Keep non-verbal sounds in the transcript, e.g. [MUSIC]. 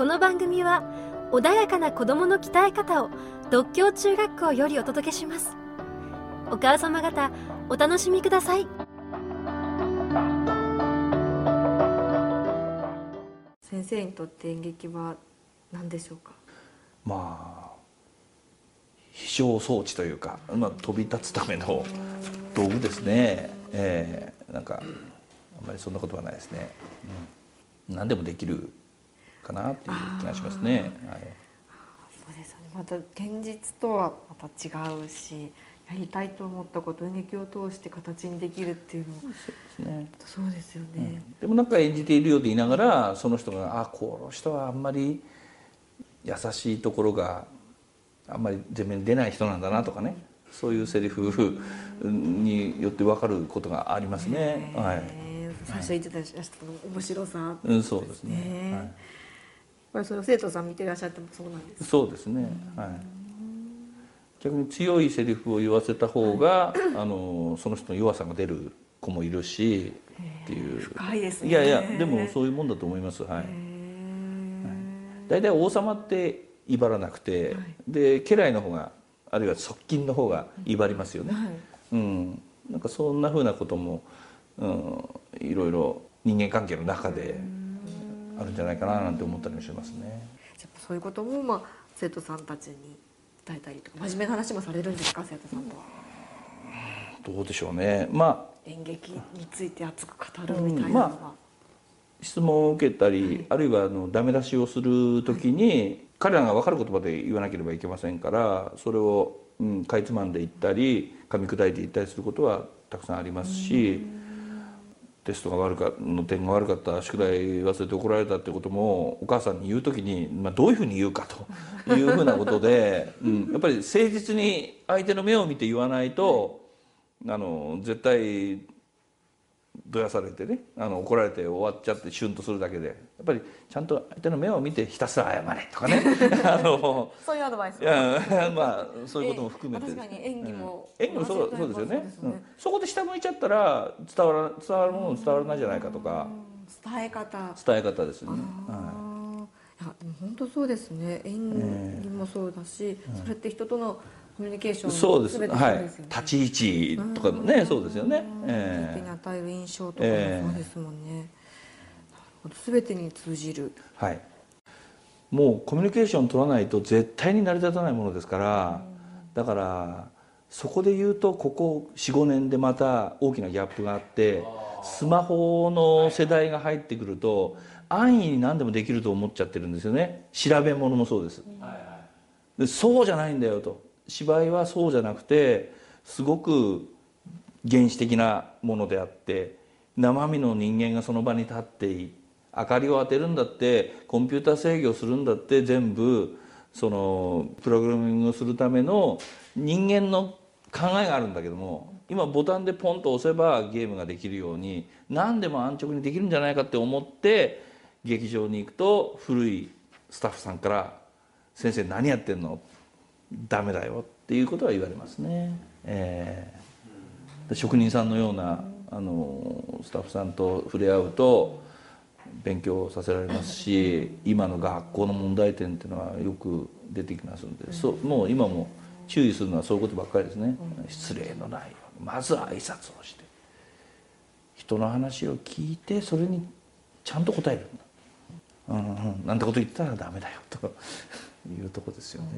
この番組は穏やかな子供の鍛え方を独協中学校よりお届けします。お母様方お楽しみください。先生にとって演劇は何でしょうか？まあ飛翔装置というか、まあ、飛び立つための道具ですね、えー、なんかあんまりそんなことはないですね、うん、何でもできるかなっていう気がしますね、はい、そうですよね。また現実とはまた違うしやりたいと思ったこと演劇を通して形にできるっていうのもそうですね。そうですよね、うん、でもなんか演じているようで言いながらその人があこの人はあんまり優しいところがあんまり前面に出ない人なんだなとかね。そういうセリフによって分かることがありますね。はい、最初言ってたらした面白さ、うん、そうですね。はい、これそれ生徒さん見てらっしゃってもそうなんですそうですね。はい。逆に強いセリフを言わせた方が、あのその人の弱さが出る子もいるしっていう。深いですね。いやいやでもそういうもんだと思います。はい。大体王様って威張らなくて、はい、で家来の方があるいは側近の方が威張りますよね、はい、うん、なんかそんなふうなことも、うん、いろいろ人間関係の中であるんじゃないかななんて思ったりもしますね。そういうことも、まあ、生徒さんたちに伝えたりとか真面目な話もされるんですか？生徒さんとは。どうでしょうね。まあ演劇について熱く語るみたいなのは。うんまあ質問を受けたり、はい、あるいはあのダメ出しをする時に、はい、彼らが分かる言葉で言わなければいけませんからそれを、うん、かいつまんでいったり噛み砕いていったりすることはたくさんありますしテストが悪かの点が悪かった宿題忘れて怒られたってこともお母さんに言う時に、まあ、どういうふうに言うかと [LAUGHS] いうふうなことで、うん、やっぱり誠実に相手の目を見て言わないとあの絶対どやされてねあの怒られて終わっちゃってシュンとするだけでやっぱりちゃんと相手の目を見てひたすら謝れとかね。[LAUGHS] あのそういうアドバイスいやまあそういうことも含めて、確かに演技も、うん、演技もそうそうですよね、ね。うん、そこで下向いちゃったら伝わら伝わるもの伝わらないじゃないかとか。伝え方。伝え方ですね、はい。いやでも本当そうですね。演技もそうだし、えー、それって人とのコミュニケーションそうです。はい、立ち位置とかもねそうですよね、えー、に与える印象とかもそうですもんね、えー、全てに通じる。はい。もうコミュニケーション取らないと絶対に成り立たないものですからだからそこで言うとここ45年でまた大きなギャップがあってスマホの世代が入ってくると安易に何でもできると思っちゃってるんですよね。調べ物もそうです、でそうじゃないんだよと芝居はそうじゃなくてすごく原始的なものであって生身の人間がその場に立ってい明かりを当てるんだってコンピューター制御するんだって全部そのプログラミングをするための人間の考えがあるんだけども今ボタンでポンと押せばゲームができるように何でも安直にできるんじゃないかって思って劇場に行くと古いスタッフさんから「先生何やってんの?」ダメだよっていうことは言われますね、えー、職人さんのようなあのスタッフさんと触れ合うと勉強させられますし今の学校の問題点っていうのはよく出てきますのでそもう今も注意するのはそういうことばっかりですね。失礼のないまず挨拶をして人の話を聞いてそれにちゃんと答えるんだ、うん、なんてこと言ったらダメだよというとこですよね。